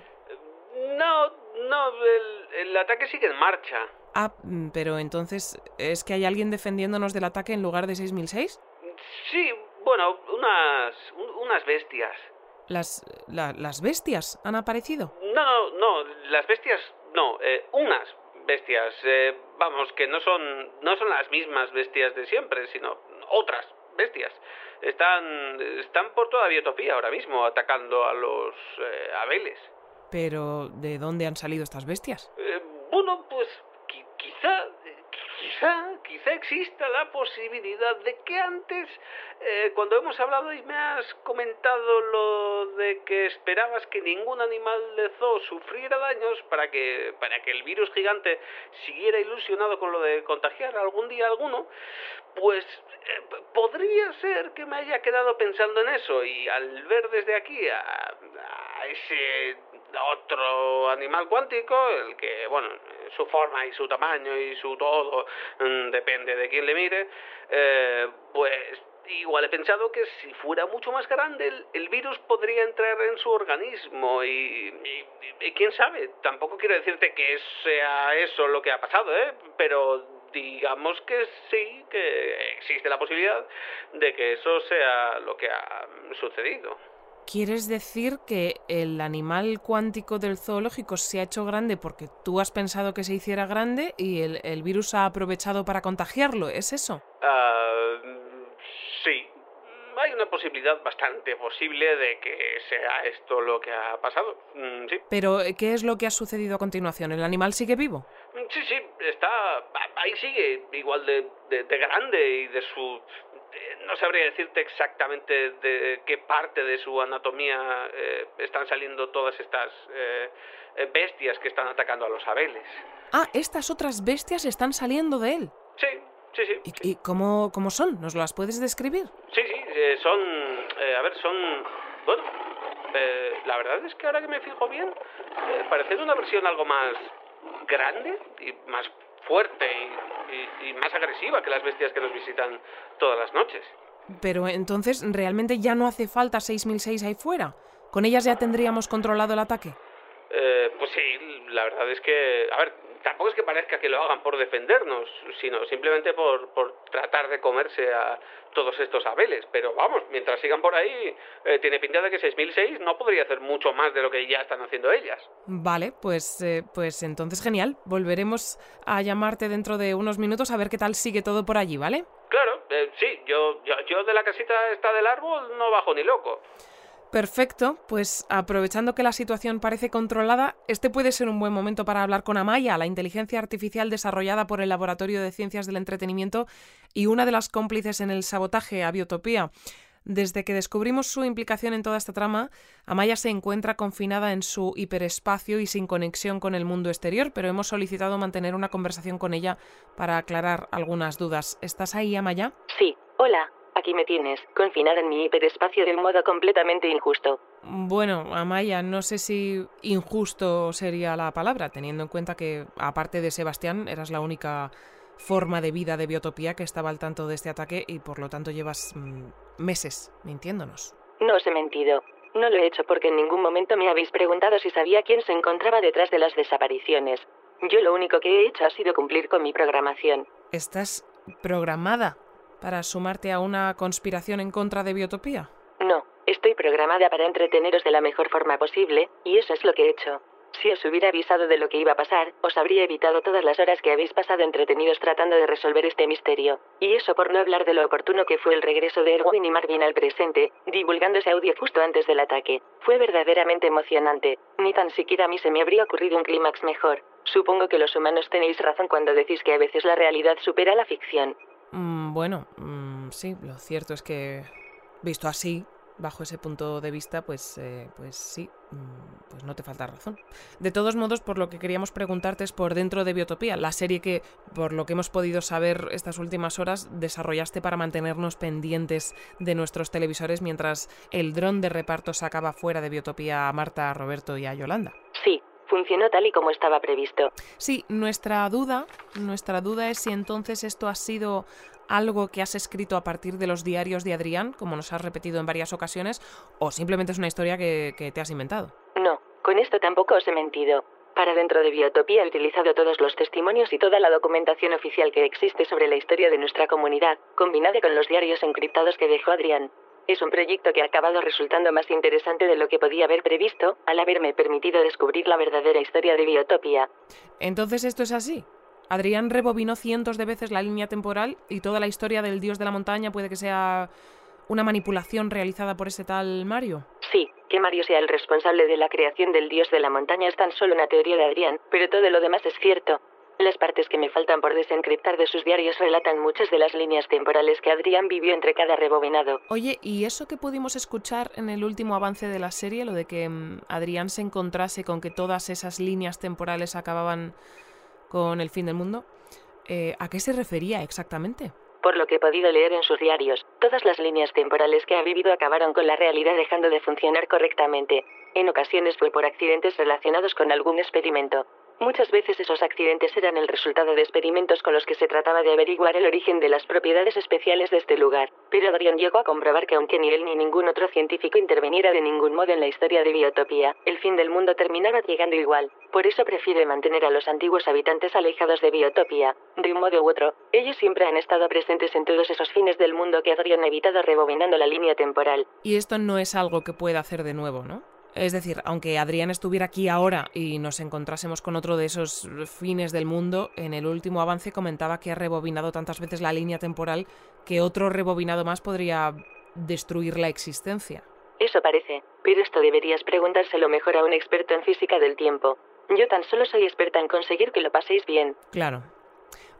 Speaker 6: No, no, el, el ataque sigue en marcha.
Speaker 1: Ah, mm, pero entonces, ¿es que hay alguien defendiéndonos del ataque en lugar de 6006?
Speaker 6: Sí, bueno, unas, unas bestias.
Speaker 1: ¿Las, las bestias han aparecido?
Speaker 6: No, no, no, las bestias no, eh, unas bestias. Eh, vamos, que no son, no son las mismas bestias de siempre, sino otras bestias. Están, están por toda Biotopía ahora mismo atacando a los eh, abeles.
Speaker 1: Pero, ¿de dónde han salido estas bestias?
Speaker 6: bueno, pues quizá quizá, quizá exista la posibilidad de que antes, eh, cuando hemos hablado y me has comentado lo de que esperabas que ningún animal de zoo sufriera daños para que, para que el virus gigante siguiera ilusionado con lo de contagiar algún día alguno, pues eh, podría ser que me haya quedado pensando en eso y al ver desde aquí a, ese otro animal cuántico, el que, bueno, su forma y su tamaño y su todo mm, depende de quién le mire, eh, pues igual he pensado que si fuera mucho más grande el, virus podría entrar en su organismo y, y, quién sabe, tampoco quiero decirte que sea eso lo que ha pasado, ¿eh? pero digamos que sí, que existe la posibilidad de que eso sea lo que ha sucedido.
Speaker 1: ¿Quieres decir que el animal cuántico del zoológico se ha hecho grande porque tú has pensado que se hiciera grande y el, el virus ha aprovechado para contagiarlo? ¿Es eso?
Speaker 6: Ah, sí. Hay una posibilidad bastante posible de que sea esto lo que ha pasado. Mm, sí.
Speaker 1: Pero, ¿qué es lo que ha sucedido a continuación? ¿El animal sigue vivo?
Speaker 6: Sí, sí, está. Ahí sigue, igual de, de, de grande y de su no sabría decirte exactamente de qué parte de su anatomía eh, están saliendo todas estas eh, bestias que están atacando a los abeles.
Speaker 1: Ah, estas otras bestias están saliendo de él.
Speaker 6: Sí, sí, sí.
Speaker 1: ¿Y,
Speaker 6: sí.
Speaker 1: y cómo, cómo son? ¿Nos las puedes describir?
Speaker 6: Sí, sí, eh, son... a ver, son... Bueno, la verdad es que ahora que me fijo bien, parecen una versión algo más grande y más fuerte y, y, y, más agresiva que las bestias que nos visitan todas las noches.
Speaker 1: Pero entonces, ¿realmente ya no hace falta 6006 ahí fuera? ¿Con ellas ya tendríamos controlado el ataque?
Speaker 6: Eh, pues sí, la verdad es que... A ver, tampoco es que parezca que lo hagan por defendernos, sino simplemente por, por tratar de comerse a todos estos abeles. Pero vamos, mientras sigan por ahí, eh, tiene pinta de que 6006 no podría hacer mucho más de lo que ya están haciendo ellas.
Speaker 1: Vale, pues, eh, pues entonces genial. Volveremos a llamarte dentro de unos minutos a ver qué tal sigue todo por allí, ¿vale?
Speaker 6: Claro, eh, sí, yo, yo, yo de la casita esta del árbol no bajo ni loco.
Speaker 1: Perfecto, pues aprovechando que la situación parece controlada, este puede ser un buen momento para hablar con Amaya, la inteligencia artificial desarrollada por el Laboratorio de Ciencias del Entretenimiento y una de las cómplices en el sabotaje a Biotopía. Desde que descubrimos su implicación en toda esta trama, Amaya se encuentra confinada en su hiperespacio y sin conexión con el mundo exterior, pero hemos solicitado mantener una conversación con ella para aclarar algunas dudas. ¿Estás ahí, Amaya?
Speaker 7: Sí, hola. Aquí me tienes, confinada en mi hiperespacio de un modo completamente injusto.
Speaker 1: Bueno, Amaya, no sé si injusto sería la palabra, teniendo en cuenta que, aparte de Sebastián, eras la única forma de vida de Biotopía que estaba al tanto de este ataque y por lo tanto llevas mmm, meses mintiéndonos.
Speaker 7: No os he mentido. No lo he hecho porque en ningún momento me habéis preguntado si sabía quién se encontraba detrás de las desapariciones. Yo lo único que he hecho ha sido cumplir con mi programación.
Speaker 1: ¿Estás programada para sumarte a una conspiración en contra de Biotopía?
Speaker 7: No, estoy programada para entreteneros de la mejor forma posible, y eso es lo que he hecho. Si os hubiera avisado de lo que iba a pasar, os habría evitado todas las horas que habéis pasado entretenidos tratando de resolver este misterio. Y eso por no hablar de lo oportuno que fue el regreso de Erwin y Marvin al presente, divulgando ese audio justo antes del ataque. Fue verdaderamente emocionante. Ni tan siquiera a mí se me habría ocurrido un clímax mejor. Supongo que los humanos tenéis razón cuando decís que a veces la realidad supera la ficción.
Speaker 1: Mm, bueno, mm, sí, lo cierto es que, visto así, bajo ese punto de vista, pues, eh, pues sí, mm, pues no te falta razón. De todos modos, por lo que queríamos preguntarte es por dentro de Biotopía, la serie que, por lo que hemos podido saber estas últimas horas, desarrollaste para mantenernos pendientes de nuestros televisores mientras el dron de reparto sacaba fuera de Biotopía a Marta, a Roberto y a Yolanda.
Speaker 7: Sí, funcionó tal y como estaba previsto.
Speaker 1: Sí, nuestra duda, nuestra duda es si entonces esto ha sido algo que has escrito a partir de los diarios de Adrián, como nos has repetido en varias ocasiones, o simplemente es una historia que, que te has inventado.
Speaker 7: No, con esto tampoco os he mentido. Para dentro de Biotopía he utilizado todos los testimonios y toda la documentación oficial que existe sobre la historia de nuestra comunidad, combinada con los diarios encriptados que dejó Adrián. Es un proyecto que ha acabado resultando más interesante de lo que podía haber previsto, al haberme permitido descubrir la verdadera historia de Biotopia.
Speaker 1: Entonces esto es así. Adrián rebobinó cientos de veces la línea temporal y toda la historia del dios de la montaña puede que sea una manipulación realizada por ese tal Mario.
Speaker 7: Sí, que Mario sea el responsable de la creación del dios de la montaña es tan solo una teoría de Adrián, pero todo lo demás es cierto. Las partes que me faltan por desencriptar de sus diarios relatan muchas de las líneas temporales que Adrián vivió entre cada rebobinado.
Speaker 1: Oye, ¿y eso que pudimos escuchar en el último avance de la serie, lo de que mmm, Adrián se encontrase con que todas esas líneas temporales acababan con el fin del mundo, eh, ¿a qué se refería exactamente?
Speaker 7: Por lo que he podido leer en sus diarios, todas las líneas temporales que ha vivido acabaron con la realidad dejando de funcionar correctamente. En ocasiones fue por accidentes relacionados con algún experimento. Muchas veces esos accidentes eran el resultado de experimentos con los que se trataba de averiguar el origen de las propiedades especiales de este lugar. Pero Adrian llegó a comprobar que aunque ni él ni ningún otro científico interviniera de ningún modo en la historia de Biotopía, el fin del mundo terminaba llegando igual. Por eso prefiere mantener a los antiguos habitantes alejados de Biotopía. De un modo u otro, ellos siempre han estado presentes en todos esos fines del mundo que Adrian ha evitado rebobinando la línea temporal.
Speaker 1: Y esto no es algo que pueda hacer de nuevo, ¿no? Es decir, aunque Adrián estuviera aquí ahora y nos encontrásemos con otro de esos fines del mundo, en el último avance comentaba que ha rebobinado tantas veces la línea temporal que otro rebobinado más podría destruir la existencia.
Speaker 7: Eso parece, pero esto deberías preguntárselo mejor a un experto en física del tiempo. Yo tan solo soy experta en conseguir que lo paséis bien.
Speaker 1: Claro.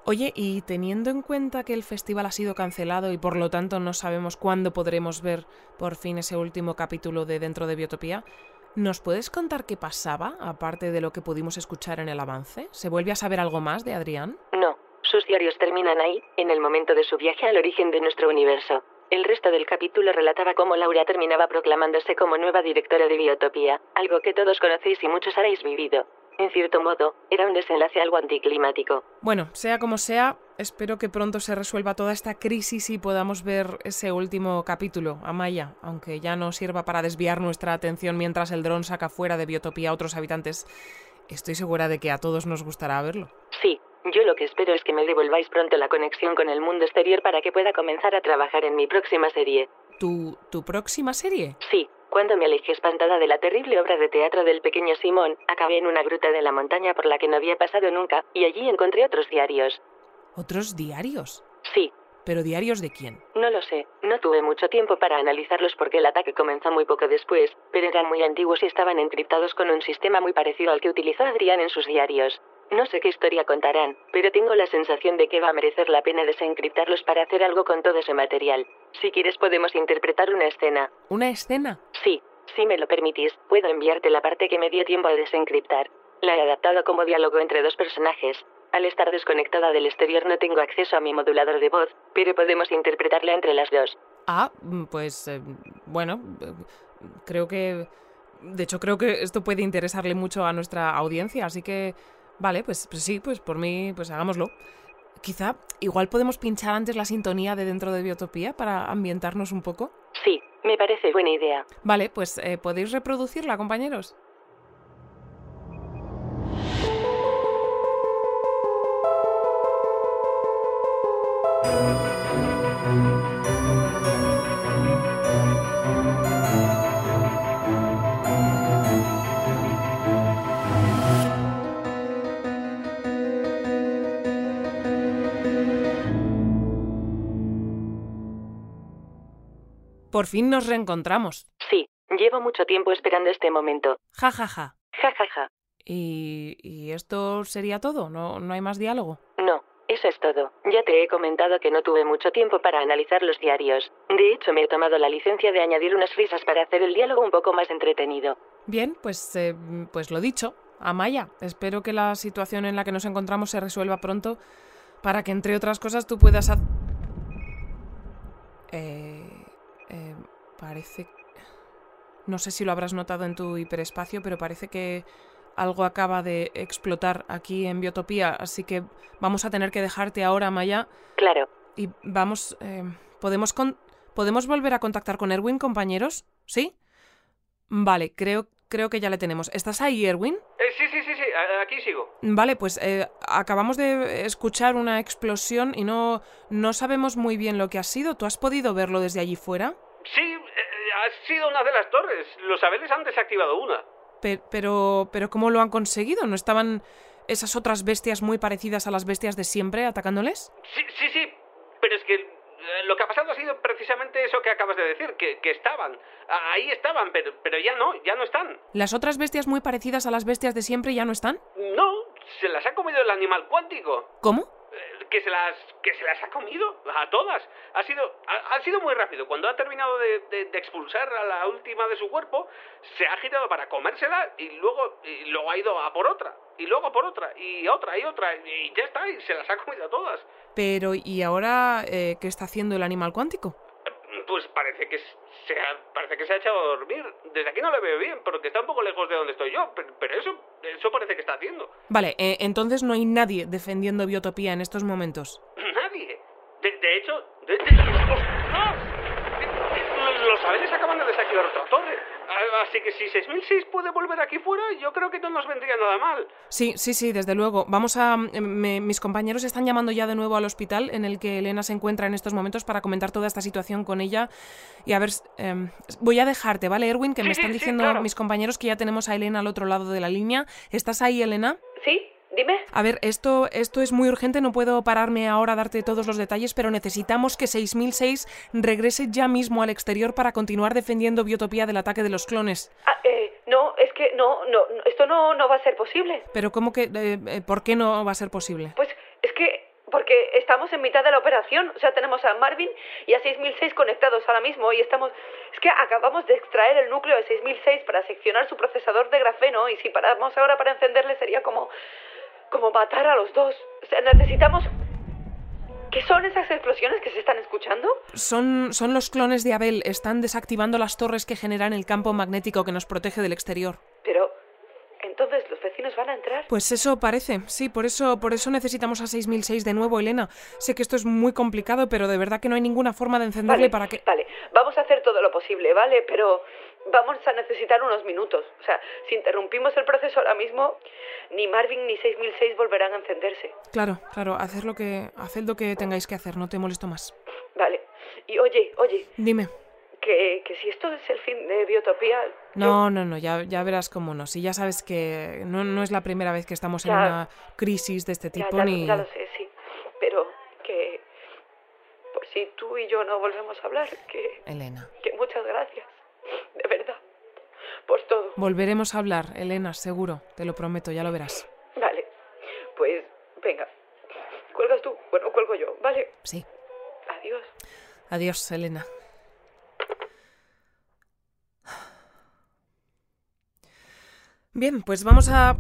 Speaker 1: Oye, y teniendo en cuenta que el festival ha sido cancelado y por lo tanto no sabemos cuándo podremos ver por fin ese último capítulo de Dentro de Biotopía, ¿nos puedes contar qué pasaba, aparte de lo que pudimos escuchar en el avance? ¿Se vuelve a saber algo más de Adrián?
Speaker 7: No, sus diarios terminan ahí, en el momento de su viaje al origen de nuestro universo. El resto del capítulo relataba cómo Laura terminaba proclamándose como nueva directora de Biotopía, algo que todos conocéis y muchos habéis vivido. En cierto modo, era un desenlace algo anticlimático.
Speaker 1: Bueno, sea como sea, espero que pronto se resuelva toda esta crisis y podamos ver ese último capítulo, Amaya, aunque ya no sirva para desviar nuestra atención mientras el dron saca fuera de Biotopía a otros habitantes. Estoy segura de que a todos nos gustará verlo.
Speaker 7: Sí, yo lo que espero es que me devolváis pronto la conexión con el mundo exterior para que pueda comenzar a trabajar en mi próxima serie.
Speaker 1: ¿Tu, tu próxima serie?
Speaker 7: Sí, cuando me alejé espantada de la terrible obra de teatro del pequeño Simón, acabé en una gruta de la montaña por la que no había pasado nunca, y allí encontré otros diarios.
Speaker 1: ¿Otros diarios?
Speaker 7: Sí.
Speaker 1: ¿Pero diarios de quién?
Speaker 7: No lo sé. No tuve mucho tiempo para analizarlos porque el ataque comenzó muy poco después, pero eran muy antiguos y estaban encriptados con un sistema muy parecido al que utilizó Adrián en sus diarios. No sé qué historia contarán, pero tengo la sensación de que va a merecer la pena desencriptarlos para hacer algo con todo ese material. Si quieres podemos interpretar una escena.
Speaker 1: ¿Una escena?
Speaker 7: Sí, si me lo permitís, puedo enviarte la parte que me dio tiempo a desencriptar. La he adaptado como diálogo entre dos personajes. Al estar desconectada del exterior no tengo acceso a mi modulador de voz, pero podemos interpretarla entre las dos.
Speaker 1: Ah, pues eh, bueno, eh, creo que... De hecho, creo que esto puede interesarle mucho a nuestra audiencia, así que Vale, pues, pues sí, pues por mí, pues hagámoslo. Quizá, igual podemos pinchar antes la sintonía de dentro de Biotopía para ambientarnos un poco.
Speaker 7: Sí, me parece buena idea.
Speaker 1: Vale, pues eh, podéis reproducirla, compañeros. Por fin nos reencontramos.
Speaker 7: Sí, llevo mucho tiempo esperando este momento.
Speaker 1: Ja, ja, ja.
Speaker 7: Ja, ja, ja.
Speaker 1: ¿Y, y esto sería todo? ¿No, ¿No hay más diálogo?
Speaker 7: No, eso es todo. Ya te he comentado que no tuve mucho tiempo para analizar los diarios. De hecho, me he tomado la licencia de añadir unas risas para hacer el diálogo un poco más entretenido.
Speaker 1: Bien, pues, eh, pues lo dicho. Amaya, espero que la situación en la que nos encontramos se resuelva pronto para que, entre otras cosas, tú puedas... eh, parece... No sé si lo habrás notado en tu hiperespacio, pero parece que algo acaba de explotar aquí en Biotopía, así que vamos a tener que dejarte ahora, Maya,
Speaker 7: Claro.
Speaker 1: y vamos... eh, ¿podemos, con- ¿Podemos volver a contactar con Erwin, compañeros? ¿Sí? Vale, creo, creo que ya le tenemos. ¿Estás ahí, Erwin?
Speaker 6: Eh, sí, sí, sí, sí, aquí sigo.
Speaker 1: Vale, pues eh, acabamos de escuchar una explosión y no, no sabemos muy bien lo que ha sido. ¿Tú has podido verlo desde allí fuera?
Speaker 6: Sí, ha sido una de las torres. Los abeles han desactivado una.
Speaker 1: Pe- pero, pero ¿cómo lo han conseguido? ¿No estaban esas otras bestias muy parecidas a las bestias de siempre atacándoles?
Speaker 6: Sí, sí, sí, pero es que eh, lo que ha pasado ha sido precisamente eso que acabas de decir, que, que estaban. Ahí estaban, pero, pero ya no, ya no están.
Speaker 1: ¿Las otras bestias muy parecidas a las bestias de siempre ya no están?
Speaker 6: No, se las ha comido el animal cuántico.
Speaker 1: ¿Cómo?
Speaker 6: Que se las, que se las ha comido a todas. Ha sido, ha, ha sido muy rápido. Cuando ha terminado de, de- de expulsar a la última de su cuerpo, se ha girado para comérsela y luego, y luego ha ido a por otra. Y luego a por otra. Y otra y otra. Y ya está. Y se las ha comido a todas.
Speaker 1: Pero, ¿y ahora eh, qué está haciendo el animal cuántico?
Speaker 6: Pues parece que se ha, parece que se ha echado a dormir. Desde aquí no le veo bien, porque está un poco lejos de donde estoy yo. Pero, eso, eso parece que está haciendo.
Speaker 1: Vale, eh, entonces no hay nadie defendiendo Biotopía en estos momentos.
Speaker 6: Nadie. De, hecho, de, los saberes acaban de desactivar otra torre. Así que si 6006 puede volver aquí fuera, yo creo que no nos vendría nada mal.
Speaker 1: Sí, sí, sí, desde luego. Vamos a. mis compañeros están llamando ya de nuevo al hospital en el que Elena se encuentra en estos momentos para comentar toda esta situación con ella. Y a ver. Em, voy a dejarte, ¿vale, Erwin? Que me están diciendo mis compañeros que ya tenemos a Elena al otro lado de la línea. ¿Estás ahí, Elena?
Speaker 5: Sí. Dime.
Speaker 1: A ver, esto, esto es muy urgente, no puedo pararme ahora a darte todos los detalles, pero necesitamos que 6006 regrese ya mismo al exterior para continuar defendiendo Biotopía del ataque de los clones.
Speaker 5: Ah, eh, no, es que no, no, esto no, no va a ser posible.
Speaker 1: Pero ¿cómo que, eh, eh, por qué no va a ser posible?
Speaker 5: Pues es que porque estamos en mitad de la operación, o sea, tenemos a Marvin y a 6006 conectados ahora mismo y estamos... Es que acabamos de extraer el núcleo de 6006 para seccionar su procesador de grafeno y si paramos ahora para encenderle sería como como matar a los dos. O sea, necesitamos... ¿Qué son esas explosiones que se están escuchando?
Speaker 1: Son, son los clones de Abel. Están desactivando las torres que generan el campo magnético que nos protege del exterior.
Speaker 5: Pero, entonces, ¿los vecinos van a entrar?
Speaker 1: Pues eso parece. Sí, por eso, por eso necesitamos a 6006 de nuevo, Elena. Sé que esto es muy complicado, pero de verdad que no hay ninguna forma de encenderle para que...
Speaker 5: Vale, vamos a hacer todo lo posible, ¿vale? Pero vamos a necesitar unos minutos. O sea, si interrumpimos el proceso ahora mismo, ni Marvin ni 6006 volverán a encenderse.
Speaker 1: Claro, claro, hacer lo que, haced lo que tengáis que hacer, no te molesto más.
Speaker 5: Vale. Y oye, oye.
Speaker 1: Dime.
Speaker 5: Que, que si esto es el fin de Biotopía...
Speaker 1: No, no, no, ya, ya verás cómo no. Si ya sabes que no, no es la primera vez que estamos en una crisis de este tipo, ni...
Speaker 5: Ya lo sé, sí. Pero que... Por si tú y yo no volvemos a hablar, que...
Speaker 1: Elena.
Speaker 5: Que muchas gracias de verdad, por todo.
Speaker 1: Volveremos a hablar, Elena, seguro, te lo prometo, ya lo verás.
Speaker 5: Vale, pues venga, cuelgas tú, bueno, cuelgo yo, ¿vale?
Speaker 1: Sí.
Speaker 5: Adiós.
Speaker 1: Adiós, Elena. Bien, pues vamos a...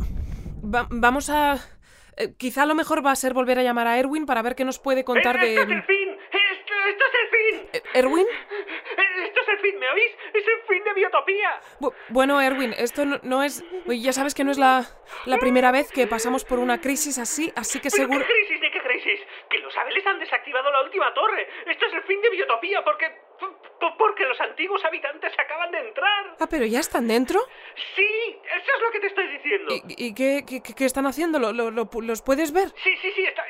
Speaker 1: vamos a... Eh, quizá lo mejor va a ser volver a llamar a Erwin para ver qué nos puede contar
Speaker 6: de... ¡Esto es el fin! ¡Esto, esto es el fin!
Speaker 1: Eh,
Speaker 6: ¿me oís? ¡Es el fin de Biotopía!
Speaker 1: bueno, Erwin, esto no, es... Ya sabes que no es la, la primera vez que pasamos por una crisis así, así que seguro...
Speaker 6: ¿Qué crisis? ¿De qué crisis? Que los Abeles han desactivado la última torre. Esto es el fin de Biotopía porque... Porque los antiguos habitantes acaban de entrar.
Speaker 1: Ah, pero ya están dentro.
Speaker 6: Sí, eso es lo que te estoy diciendo.
Speaker 1: ¿Y, qué, qué, están haciendo? ¿Lo, lo, los puedes ver?
Speaker 6: Sí, sí, sí, están,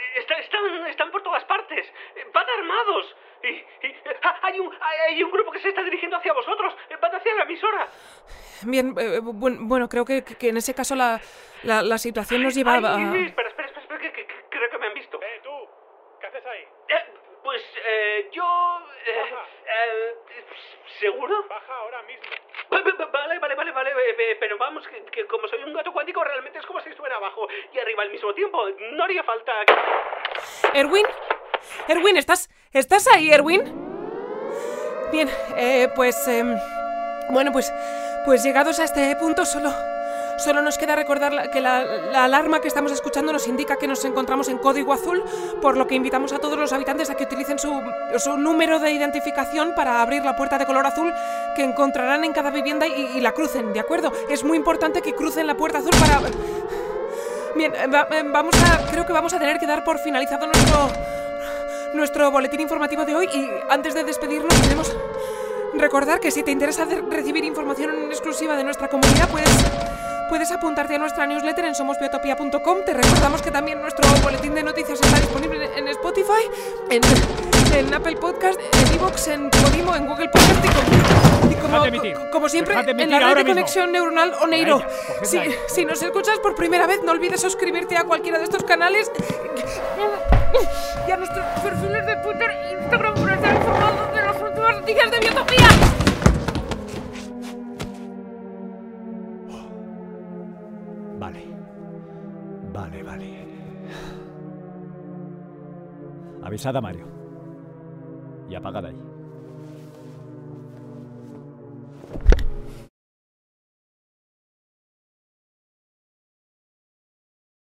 Speaker 6: están por todas partes. Van armados. Y, ah, hay, un, hay un grupo que se está dirigiendo hacia vosotros. Van hacia la emisora.
Speaker 1: Bien, eh, bueno, creo que, que, en ese caso la, la, la situación nos lleva
Speaker 6: a... Espera, espera, espera, que, que, creo que me han visto.
Speaker 8: Eh, tú, ¿qué haces ahí?
Speaker 6: Eh, pues eh, yo... Eh, eh, ¿Seguro?
Speaker 8: Baja ahora mismo.
Speaker 6: Vale, vale, vale, vale, eh, pero vamos, que, como soy un gato cuántico, realmente es como si estuviera abajo y arriba al mismo tiempo. No haría falta...
Speaker 1: Erwin, Erwin, ¿estás, ¿estás ahí, Erwin? Bien, eh, pues... Eh, bueno, pues, pues llegados a este punto solo... Solo nos queda recordar que la, alarma que estamos escuchando nos indica que nos encontramos en código azul, por lo que invitamos a todos los habitantes a que utilicen su, su número de identificación para abrir la puerta de color azul que encontrarán en cada vivienda y, la crucen, ¿de acuerdo? Es muy importante que crucen la puerta azul para... Bien, eh, vamos. Creo que vamos a tener que dar por finalizado nuestro nuestro boletín informativo de hoy y antes de despedirnos queremos recordar que si te interesa recibir información exclusiva de nuestra comunidad puedes, puedes apuntarte a nuestra newsletter en somosbiotopia.com. Te recordamos que también nuestro boletín de noticias está disponible en Spotify, en, en Apple Podcast, en Evox, en Podimo, en Google Podcast y como, como, siempre en la red de conexión neuronal Oneiro. Si, si nos escuchas por primera vez no olvides suscribirte a cualquiera de estos canales y a nuestros perfiles de Twitter e Instagram para estar informados de las últimas noticias de Biotopía.
Speaker 9: Vale. Vale, vale. Avisad a Mario. Y apagad ahí.